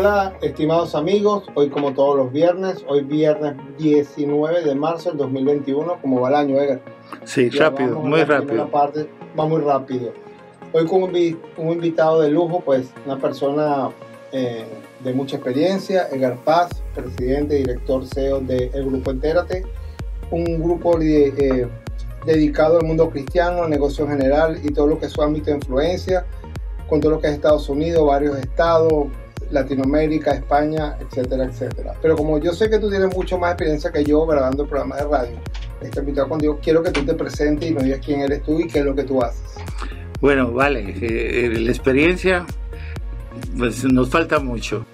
Hola, estimados amigos. Hoy, como todos los viernes, hoy viernes 19 de marzo del 2021, como va el año, Edgar. Sí, rápido, muy rápido. Parte, va muy rápido. Hoy con un, un invitado de lujo, pues una persona eh, de mucha experiencia, Edgar Paz, presidente y director CEO del Grupo Entérate, un grupo eh, dedicado al mundo cristiano, negocio en general y todo lo que es su ámbito de influencia, con todo lo que es Estados Unidos, varios estados, Latinoamérica, España, etcétera, etcétera. Pero como yo sé que tú tienes mucho más experiencia que yo grabando programas de radio, este invitado contigo, quiero que tú te presentes y nos digas quién eres tú y qué es lo que tú haces. Bueno, vale, eh, la experiencia, pues nos falta mucho.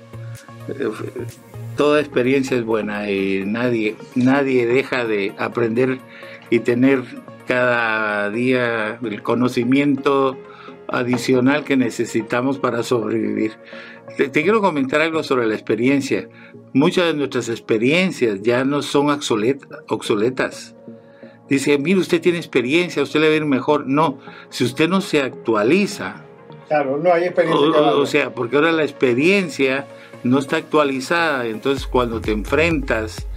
Toda experiencia es buena y nadie, nadie deja de aprender y tener cada día el conocimiento adicional que necesitamos para sobrevivir. Te, quiero comentar algo sobre la experiencia. Muchas de nuestras experiencias ya no son obsoletas. Dice, mire, usted tiene experiencia, usted le va a ir mejor. No, si usted no se actualiza. Claro, no hay experiencia. O, sea, porque ahora la experiencia no está actualizada. Entonces, cuando te enfrentas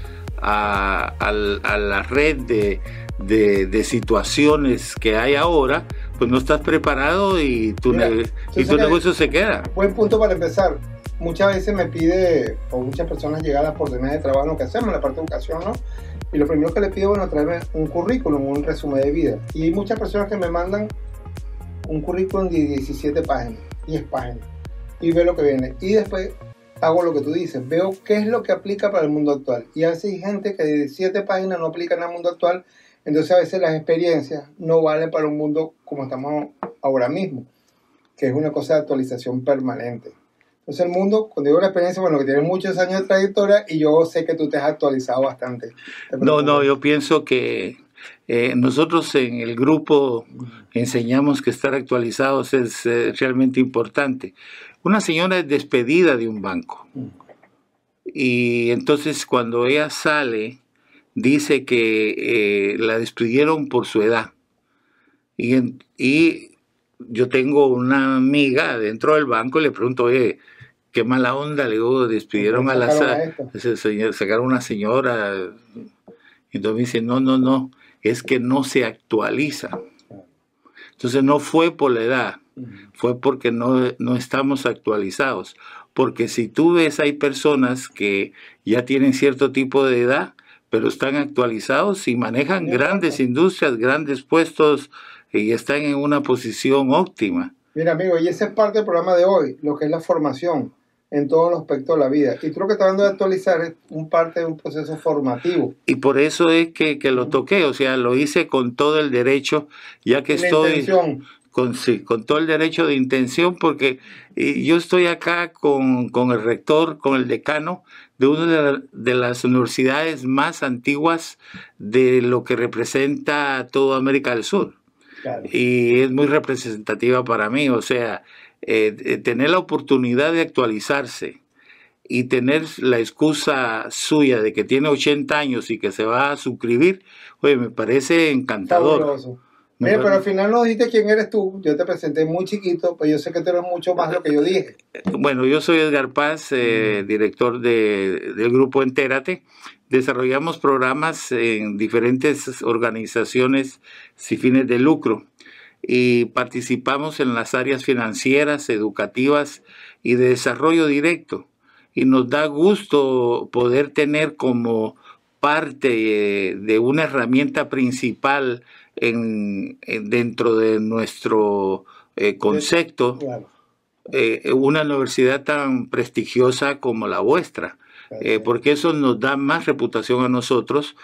a, la red de, de, situaciones que hay ahora, pues no estás preparado y tu, y tu negocio se queda. Buen punto para empezar. Muchas veces me pide, o muchas personas llegan a la oportunidad de trabajo, lo que hacemos, la parte de educación, ¿no? Y lo primero que le pido, bueno, traerme un currículum, un resumen de vida. Y hay muchas personas que me mandan un currículum de 17 páginas, 10 páginas, y veo lo que viene. Y después hago lo que tú dices, veo qué es lo que aplica para el mundo actual. Y a veces hay gente que de 17 páginas no aplica en el mundo actual entonces a veces las experiencias no valen para un mundo como estamos ahora mismo, que es una cosa de actualización permanente. Entonces el mundo, cuando digo la experiencia, bueno, que tiene muchos años de trayectoria y yo sé que tú te has actualizado bastante. No, no, yo pienso que eh, nosotros en el grupo enseñamos que estar actualizados es eh, realmente importante. Una señora es despedida de un banco y entonces cuando ella sale, dice que eh, la despidieron por su edad. Y, y, yo tengo una amiga dentro del banco y le pregunto, oye, qué mala onda, le digo, despidieron a la... sacaron una señora. Y entonces me dice, no, no, no, es que no se actualiza. Entonces no fue por la edad, fue porque no, no estamos actualizados. Porque si tú ves, hay personas que ya tienen cierto tipo de edad pero están actualizados y manejan grandes industrias, grandes puestos y están en una posición óptima. Mira, amigo, y esa es parte del programa de hoy, lo que es la formación en todos los aspectos de la vida. Y creo que está hablando de actualizar es un parte de un proceso formativo. Y por eso es que, lo toqué, o sea, lo hice con todo el derecho, ya que estoy con, sí, con todo el derecho de intención, porque yo estoy acá con, con el rector, con el decano, de una de, las universidades más antiguas de lo que representa toda América del Sur. Y es muy representativa para mí, o sea, eh, eh, tener la oportunidad de actualizarse y tener la excusa suya de que tiene 80 años y que se va a suscribir, oye, me parece encantador. Mira, pero al final no dijiste quién eres tú. Yo te presenté muy chiquito, pues yo sé que tú eres mucho más de lo que yo dije. Bueno, yo soy Edgar Paz, eh, director de, del grupo Entérate. Desarrollamos programas en diferentes organizaciones sin fines de lucro y participamos en las áreas financieras, educativas y de desarrollo directo. Y nos da gusto poder tener como parte eh, de una herramienta principal en, dentro de nuestro eh, concepto eh, una universidad tan prestigiosa como la vuestra, eh, porque eso nos da más reputación a nosotros,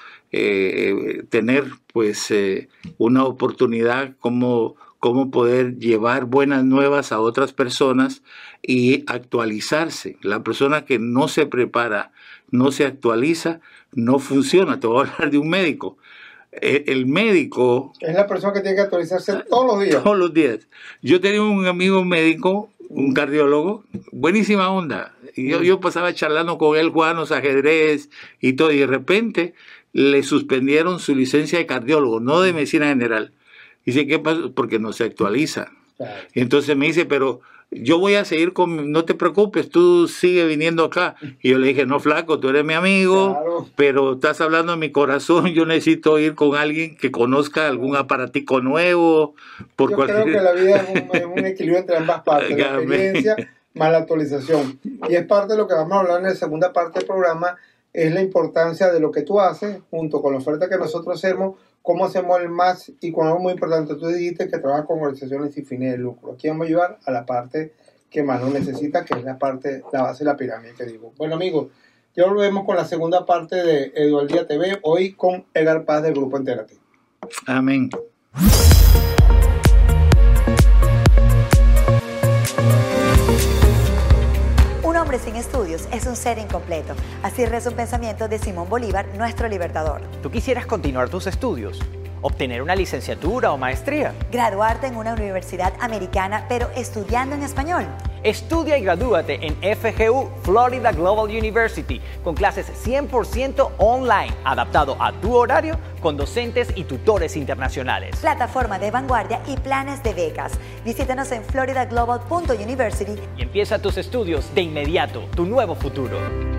tener pues una oportunidad como, como poder llevar buenas nuevas a otras personas y actualizarse. La persona que no se prepara, no se actualiza, no funciona. Te voy a hablar de un médico. Eh, el médico... Es la persona que tiene que actualizarse todos los días. Todos los días. Yo tenía un amigo médico, un cardiólogo, buenísima onda. Y yo, yo pasaba charlando con él, jugando ajedrez y todo, y de repente le suspendieron su licencia de cardiólogo, no de medicina general. Dice, ¿qué pasa? Porque no se actualiza. Entonces me dice, pero yo voy a seguir con, no te preocupes, tú sigue viniendo acá. Y yo le dije, no, flaco, tú eres mi amigo, pero estás hablando en mi corazón, yo necesito ir con alguien que conozca algún aparatico nuevo. Por yo creo que la vida es un, equilibrio entre ambas partes, la experiencia más la actualización. Y es parte de lo que vamos a hablar en la segunda parte del programa, es la importancia de lo que tú haces junto con la oferta que nosotros hacemos, cómo hacemos el más y con algo muy importante, tú dijiste que trabajas con organizaciones sin fines de lucro. Aquí vamos a ayudar a la parte que más lo necesita, que es la parte, la base de la pirámide que digo. Bueno amigos, ya volvemos con la segunda parte de Eduardía TV, hoy con Edgar Paz del Grupo Entérate. Amén. Sin estudios es un ser incompleto. Así reza un pensamiento de Simón Bolívar, nuestro libertador. ¿Tú quisieras continuar tus estudios? Obtener una licenciatura o maestría. Graduarte en una universidad americana, pero estudiando en español. Estudia y gradúate en FGU Florida Global University con clases 100% online, adaptado a tu horario con docentes y tutores internacionales. Plataforma de vanguardia y planes de becas. Visítanos en floridaglobal.university y empieza tus estudios de inmediato, tu nuevo futuro.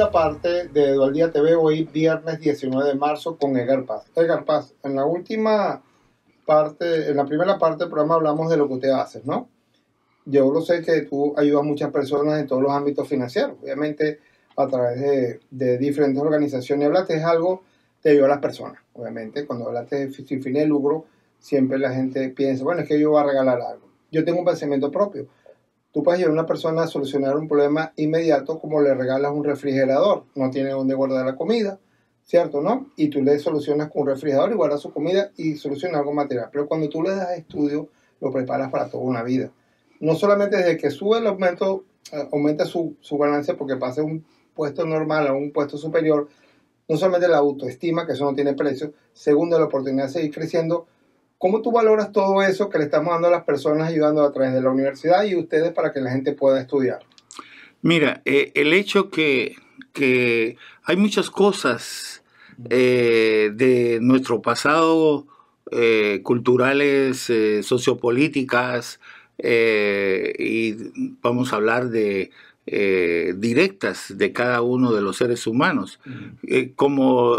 Segunda parte de Día TV hoy, viernes 19 de marzo, con Edgar Paz. Edgar Paz, en la última parte, en la primera parte del programa hablamos de lo que usted hace, ¿no? Yo lo sé que tú ayudas a muchas personas en todos los ámbitos financieros, obviamente a través de, diferentes organizaciones. Hablaste de algo, te ayuda a las personas, obviamente. Cuando hablaste sin fin de lucro, siempre la gente piensa, bueno, es que yo voy a regalar algo. Yo tengo un pensamiento propio Tú puedes ayudar a una persona a solucionar un problema inmediato como le regalas un refrigerador. No tiene dónde guardar la comida, ¿cierto? ¿No? Y tú le solucionas con un refrigerador y guardas su comida y soluciona algo material. Pero cuando tú le das estudio, lo preparas para toda una vida. No solamente desde que sube el aumento, eh, aumenta su, su ganancia porque pase un puesto normal a un puesto superior, no solamente la autoestima, que eso no tiene precio, segundo, la oportunidad de seguir creciendo, ¿Cómo tú valoras todo eso que le estamos dando a las personas ayudando a través de la universidad y ustedes para que la gente pueda estudiar? Mira, eh, el hecho que, que, hay muchas cosas eh, de nuestro pasado eh, culturales, sociopolíticas, y vamos a hablar de directas de cada uno de los seres humanos. como,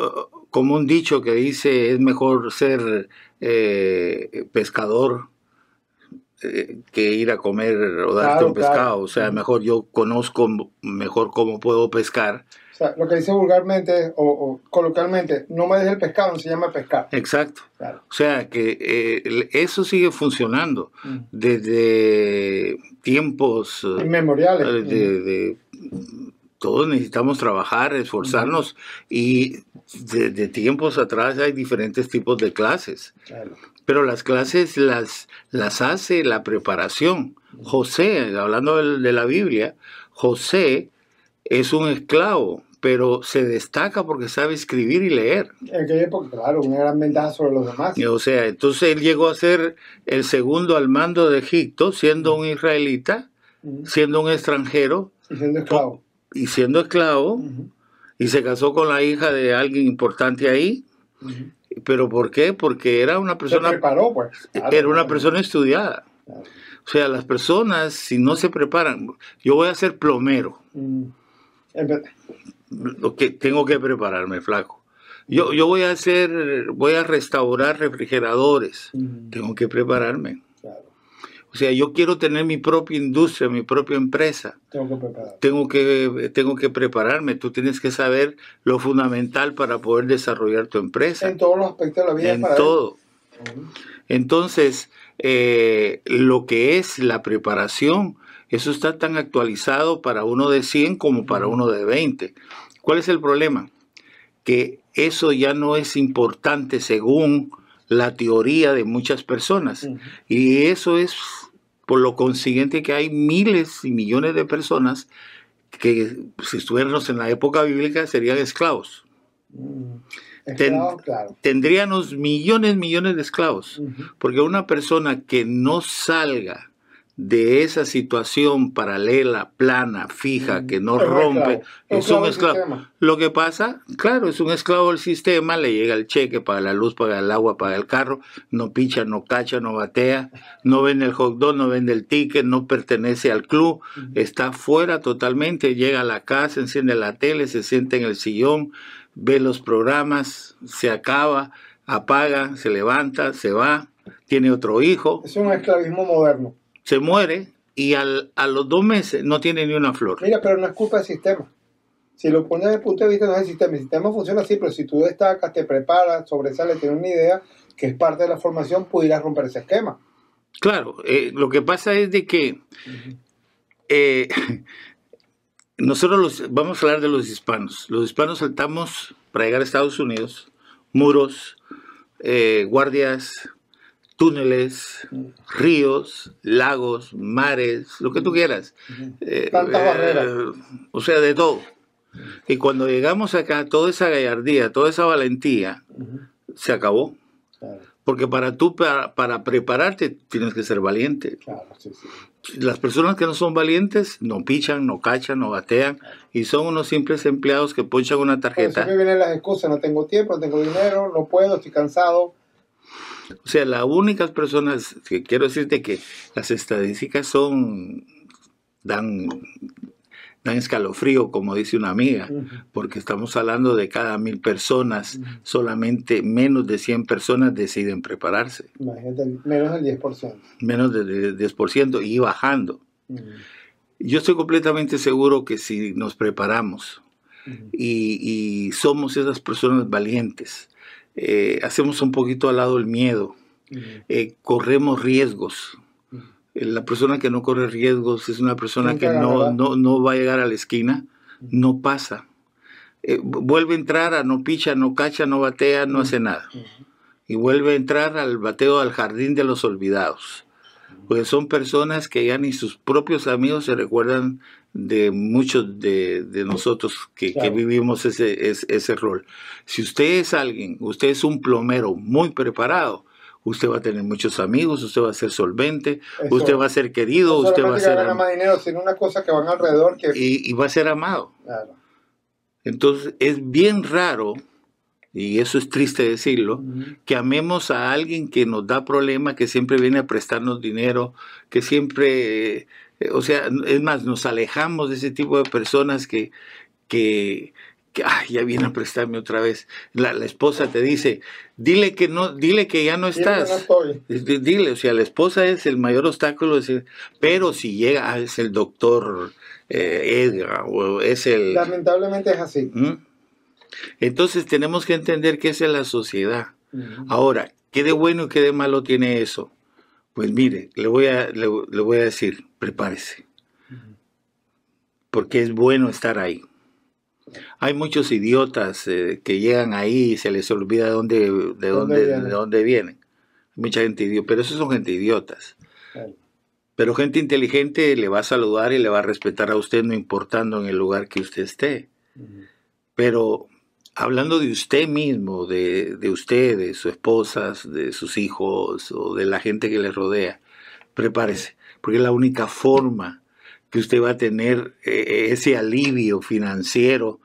como un dicho que dice, es mejor ser eh, pescador eh, que ir a comer o darte un pescado. O sea, mejor yo conozco mejor cómo puedo pescar. Sea, lo que dice vulgarmente o, coloquialmente, no me dejes el pescado, se llama pescar. Exacto. O sea, que eh, eso sigue funcionando mm. desde tiempos inmemoriales. de, todos necesitamos trabajar, esforzarnos y de, tiempos atrás hay diferentes tipos de clases. Pero las clases las, las hace la preparación. José, hablando de, la Biblia, José es un esclavo, pero se destaca porque sabe escribir y leer. En aquella época, claro, una gran ventaja sobre los demás. O sea, entonces él llegó a ser el segundo al mando de Egipto, siendo un israelita, siendo un extranjero. Y siendo esclavo y siendo esclavo, y se casó con la hija de alguien importante ahí. ¿Pero por qué? Porque era una persona... Se preparó, pues. era una persona estudiada. O sea, las personas, si no se preparan, yo voy a ser plomero. Lo que tengo que prepararme, flaco. Yo, yo voy a hacer, voy a restaurar refrigeradores. Tengo que prepararme. O sea, yo quiero tener mi propia industria, mi propia empresa. Tengo que prepararme. Tengo que, tengo que prepararme. Tú tienes que saber lo fundamental para poder desarrollar tu empresa. En todos los aspectos de la vida. En todo. Entonces, eh, lo que es la preparación, eso está tan actualizado para uno de 100 como para uno de 20. ¿Cuál es el problema? Que eso ya no es importante según la teoría de muchas personas. Y eso es por lo consiguiente que hay miles y millones de personas que si estuviéramos en la época bíblica serían esclavos. ten- Esclavos, claro. tendríamos millones, millones de esclavos. Porque una persona que no salga de esa situación paralela, plana, fija, que no Es rompe, esclavo. es un esclavo. Lo que pasa, claro, es un esclavo del sistema, le llega el cheque, paga la luz, paga el agua, paga el carro, no picha, no cacha, no batea, no vende el hot dog, no vende el ticket, no pertenece al club, está fuera totalmente, llega a la casa, enciende la tele, se sienta en el sillón, ve los programas, se acaba, apaga, se levanta, se va, tiene otro hijo, Es un esclavismo moderno. Se muere y al- a los dos meses no tiene ni una flor. Mira, pero no es culpa del sistema. Si lo pones desde el punto de vista, no es el sistema. El sistema funciona así, pero si tú destacas, te preparas, sobresales, tienes una idea que es parte de la formación, pudieras romper ese esquema. Claro, eh, lo que pasa es de que eh, nosotros los, vamos a hablar de los hispanos. Los hispanos saltamos para llegar a Estados Unidos, muros, eh, guardias, túneles, ríos, lagos, mares, lo que tú quieras. Eh, Tantas eh. O sea, de todo. Y cuando llegamos acá, toda esa gallardía, toda esa valentía, se acabó. Claro, Porque para tú, para, para prepararte, tienes que ser valiente. claro, sí, sí. Las personas que no son valientes no pichan, no cachan, no batean y son unos simples empleados que ponchan una Pero tarjeta. siempre vienen las excusas, no tengo tiempo, no tengo dinero, no puedo, estoy cansado. O sea, las únicas personas que quiero decirte que las estadísticas son dan dan escalofrío, como dice una amiga, porque estamos hablando de cada mil personas, solamente menos de 100 personas deciden prepararse, Imagínate, menos del 10%. menos del 10% y bajando. Yo estoy completamente seguro que si nos preparamos y somos esas personas valientes, eh, hacemos un poquito al lado el miedo, eh, corremos riesgos. La persona que no corre riesgos es una persona Nunca que no, no, no va a llegar a la esquina, no pasa. Eh, vu- vuelve a entrar a no picha, no cacha, no batea, no hace nada. Y vuelve a entrar al bateo al jardín de los olvidados. Porque son personas que ya ni sus propios amigos se recuerdan de muchos de, de nosotros que, que vivimos ese, ese, ese rol. Si usted es alguien, usted es un plomero muy preparado, usted va a tener muchos amigos, usted va a ser solvente, Eso. usted va a ser querido, No usted va a ser am- más dinero, sino una cosa que van alrededor que... y, y va a ser amado. Claro. Entonces es bien raro, y eso es triste decirlo, que amemos a alguien que nos da problemas, que siempre viene a prestarnos dinero, que siempre, o sea, es más, nos alejamos de ese tipo de personas que, que, que, "Ay, ya viene a prestarme otra vez. La, la esposa te dice, dile que no, dile que ya no Dile que no estás. Dile, o sea, la esposa es el mayor obstáculo, decir, pero si llega, ah, es el doctor eh, Edgar, o es el... Lamentablemente es así. ¿Mm? Entonces tenemos que entender que esa es la sociedad. Ahora, ¿qué de bueno y qué de malo tiene eso? Pues mire, le voy a, le, le voy a decir, prepárese. Porque es bueno estar ahí. Hay muchos idiotas eh, que llegan ahí y se les olvida de dónde, de ¿Dónde dónde, vienen? de dónde vienen. Mucha gente idiota, pero esos son gente idiotas. Claro. Pero gente inteligente le va a saludar y le va a respetar a usted no importando en el lugar que usted esté. Pero hablando de usted mismo, de, de usted, de su esposa, de sus hijos o de la gente que le rodea, prepárese, porque es la única forma que usted va a tener eh, ese alivio financiero,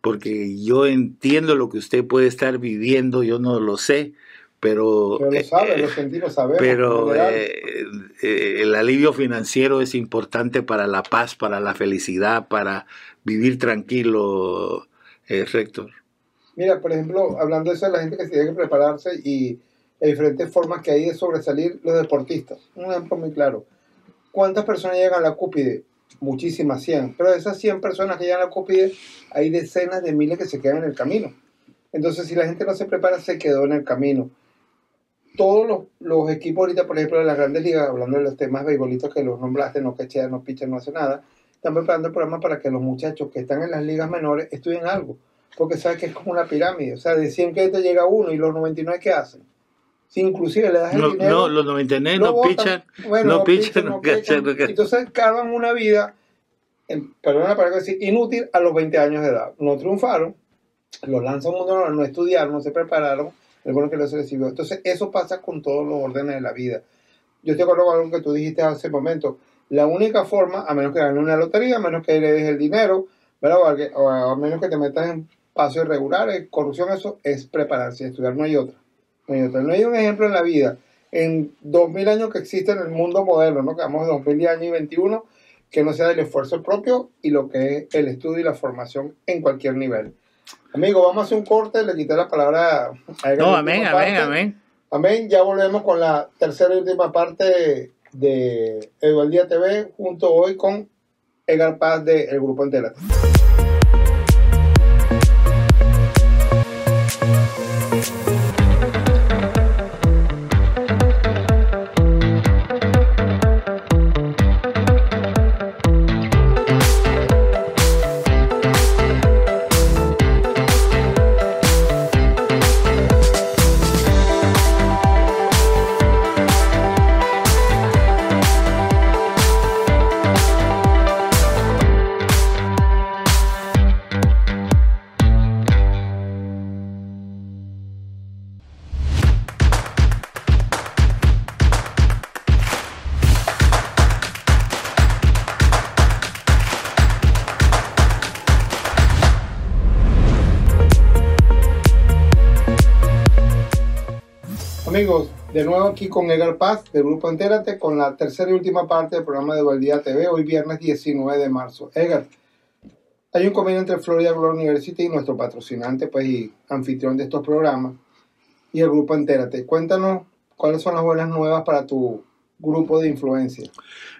porque yo entiendo lo que usted puede estar viviendo, yo no lo sé, pero... Pero lo eh, sabe, sentimos, sabemos. pero eh, eh, el alivio financiero es importante para la paz, para la felicidad, para vivir tranquilo, eh, Rector. Mira, por ejemplo, hablando de eso de la gente que tiene que prepararse y de diferentes formas que hay de sobresalir los deportistas. Un ejemplo muy claro. ¿Cuántas personas llegan a la cúpide? Muchísimas, 100. Pero de esas 100 personas que llegan a la cúpide, hay decenas de miles que se quedan en el camino. Entonces, si la gente no se prepara, se quedó en el camino. Todos los, equipos ahorita, por ejemplo, de las grandes ligas, hablando de los temas beisbolistas que los nombraste, no quechean, no pichan, no hace nada, están preparando el programa para que los muchachos que están en las ligas menores estudien algo. Porque sabes que es como una pirámide. O sea, de 100 que te llega uno y los 99 que hacen. Si inclusive le das el No, dinero... no, los 99 lo no botan. pichan, Bueno, no pichan, no no. Entonces cargan una vida, en, perdona para decir, inútil a los 20 años de edad. No triunfaron, los lanza a un mundo, no, no estudiaron, no se prepararon, el bueno que les recibió. Entonces, eso pasa con todos los órdenes de la vida. Yo te acuerdo con algo que tú dijiste hace un momento. La única forma, a menos que gane una lotería, a menos que le des el dinero, o a menos que te metas en pasos irregulares, corrupción, eso es prepararse, estudiar, no hay otra. No hay otra. No hay un ejemplo en la vida, en 2000 años que existe en el mundo moderno, ¿no? Que vamos de 2000 años y 21, que no sea del esfuerzo propio y lo que es el estudio y la formación en cualquier nivel. Amigo, vamos a hacer un corte, le quité la palabra a No, amén, amén, amén. Amén, ya volvemos con la tercera y última parte de Eduardía TV, junto hoy con Edgar Paz del Grupo Entérate. Amigos, de nuevo aquí con Edgar Paz del Grupo Entérate con la tercera y última parte del programa de Eduardía TV, hoy viernes 19 de marzo. Edgar, hay un convenio entre Florida Global University y nuestro patrocinante pues, y anfitrión de estos programas y el Grupo Entérate. Cuéntanos cuáles son las buenas nuevas para tu grupo de influencia.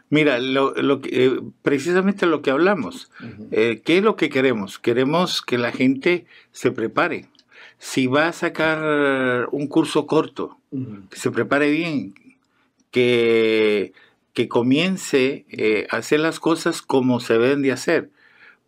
Mira, lo, lo que, eh, precisamente lo que hablamos. Eh, ¿Qué es lo que queremos? Queremos que la gente se prepare. Si va a sacar un curso corto, que se prepare bien, que, que comience eh, a hacer las cosas como se deben de hacer.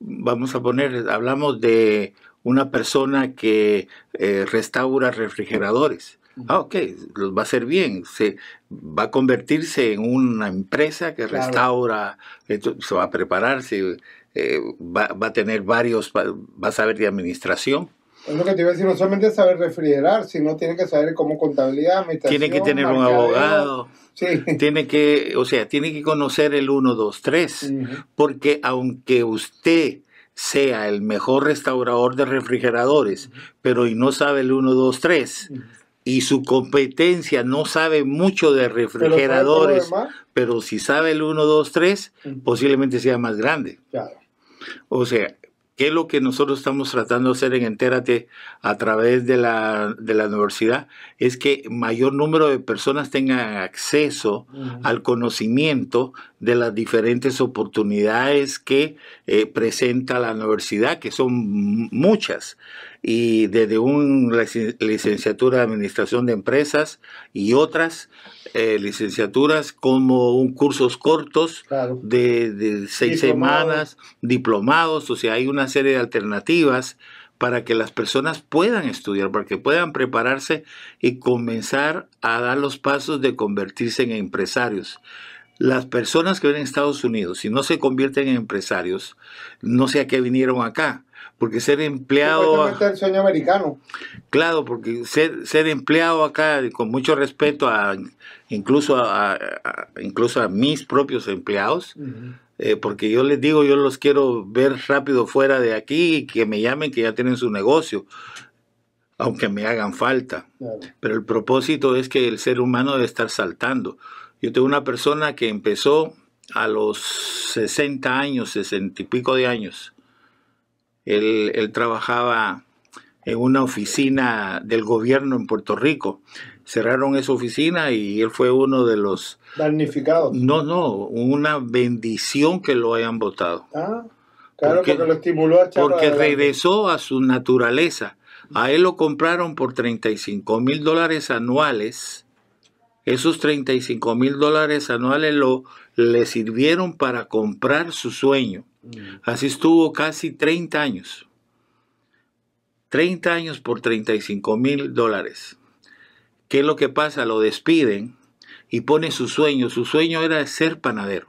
Vamos a poner, hablamos de una persona que eh, restaura refrigeradores. Ah, ok, los va a hacer bien. Se va a convertirse en una empresa que Claro. restaura, se va a prepararse, eh, va, va a tener varios, va, va a saber de administración. Es lo que te iba a decir, no solamente saber refrigerar, sino tiene que saber cómo contabilidad, administración, Tiene que tener un abogado. Sí. tiene que, o sea, tiene que conocer el 1, 2, 3, Ujú. porque aunque usted sea el mejor restaurador de refrigeradores, pero y no sabe el 1, 2, 3, Ujú. y su competencia no sabe mucho de Pero ¿sabes todo lo refrigeradores, demás? pero si sabe el 1, 2, 3, Ujú. posiblemente sea más grande. Claro. O sea, ¿qué es lo que nosotros estamos tratando de hacer en Entérate a través de la, de la universidad? Es que mayor número de personas tengan acceso al conocimiento de las diferentes oportunidades que eh, presenta la universidad, que son muchas, y desde una licenciatura de Administración de Empresas y otras eh, licenciaturas como un cursos cortos Claro. de, de seis semanas, diplomados, o sea, hay una serie de alternativas para que las personas puedan estudiar, para que puedan prepararse y comenzar a dar los pasos de convertirse en empresarios. Las personas que vienen a Estados Unidos, si no se convierten en empresarios, no sé a qué vinieron acá, porque ser empleado... Supuestamente el sueño americano. Claro, porque ser, ser empleado acá, con mucho respeto a incluso a, a- incluso a mis propios empleados, eh, porque yo les digo, yo los quiero ver rápido fuera de aquí y que me llamen que ya tienen su negocio, aunque me hagan falta. Claro. Pero el propósito es que el ser humano debe estar saltando. Yo tengo una persona que empezó a los 60 años, 60 y pico de años. Él, él trabajaba en una oficina del gobierno en Puerto Rico. Cerraron esa oficina y él fue uno de los... Damnificado. No, no, una bendición que lo hayan votado. Ah, claro, porque lo estimuló a Porque adelante. regresó a su naturaleza. A él lo compraron por 35 mil dólares anuales. Esos 35 mil dólares anuales lo, le sirvieron para comprar su sueño. Mm. Así estuvo casi 30 años. 30 años por 35 mil dólares. ¿Qué es lo que pasa? Lo despiden y pone su sueño. Su sueño era ser panadero.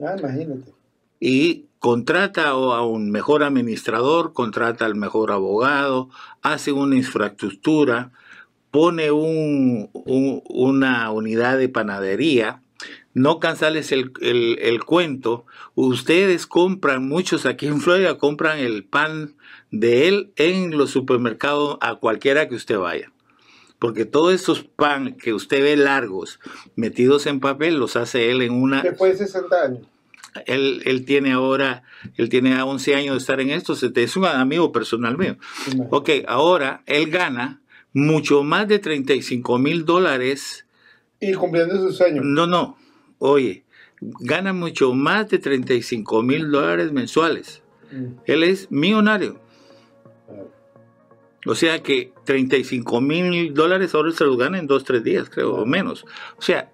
Ah, imagínate. Y contrata a un mejor administrador, contrata al mejor abogado, hace una infraestructura, pone un, una unidad de panadería, no cansarles el, el, cuento, ustedes compran, muchos aquí en Florida compran el pan de él en los supermercados a cualquiera que usted vaya. Porque todos esos pan que usted ve largos, metidos en papel, los hace él en una... Después de 60 años. Él, él, tiene ahora, él tiene 11 años de estar en esto, es un amigo personal mío. Ok, ahora él gana mucho más de 35 mil dólares. Y cumpliendo su sueño. No, no, oye, gana mucho más de 35 mil dólares mensuales. Mm. Él es millonario. O sea que 35 mil dólares ahora se los gana en dos, tres días, creo, o menos. O sea,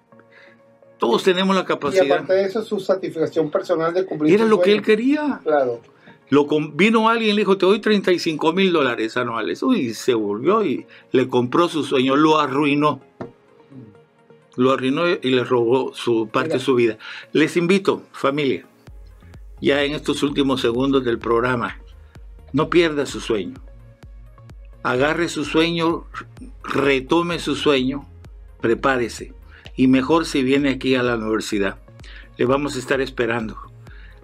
todos tenemos la capacidad. Y aparte de eso, su satisfacción personal de cumplir. Era lo que él quería. Claro. Lo, vino alguien y le dijo, te doy 35 mil dólares anuales. Uy, se volvió y le compró su sueño, lo arruinó. Lo arruinó y le robó su parte de su vida. Les invito, familia, ya en estos últimos segundos del programa, no pierda su sueño. Agarre su sueño, retome su sueño, prepárese y mejor si viene aquí a la universidad. Le vamos a estar esperando.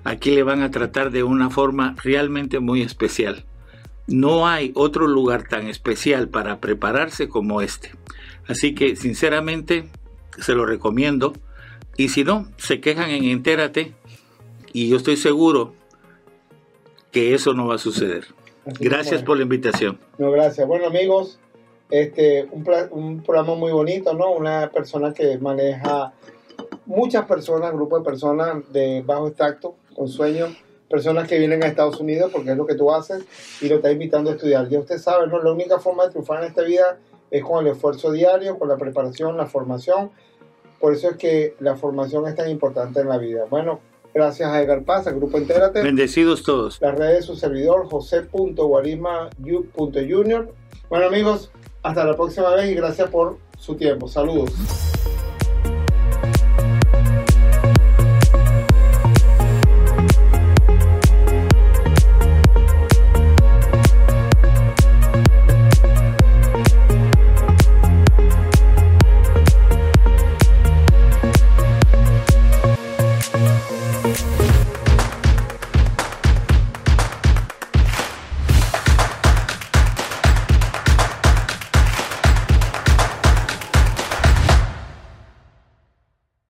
Aquí le van a tratar de una forma realmente muy especial. No hay otro lugar tan especial para prepararse como este. Así que sinceramente se lo recomiendo. Y si no, se quejan en Entérate y yo estoy seguro que eso no va a suceder. gracias por la invitación. No, gracias. Bueno amigos, este, un, un, programa muy bonito, ¿no? Una persona que maneja muchas personas, grupo de personas de bajo extracto, con sueños, personas que vienen a Estados Unidos porque es lo que tú haces y lo está invitando a estudiar. Ya usted sabe, ¿no? La única forma de triunfar en esta vida es con el esfuerzo diario, con la preparación, la formación. Por eso es que la formación es tan importante en la vida. Bueno, gracias a Edgar Paz, al Grupo Entérate. Bendecidos todos. Las redes de su servidor, josé.guarisma.junior. Bueno amigos, hasta la próxima vez y gracias por su tiempo. Saludos.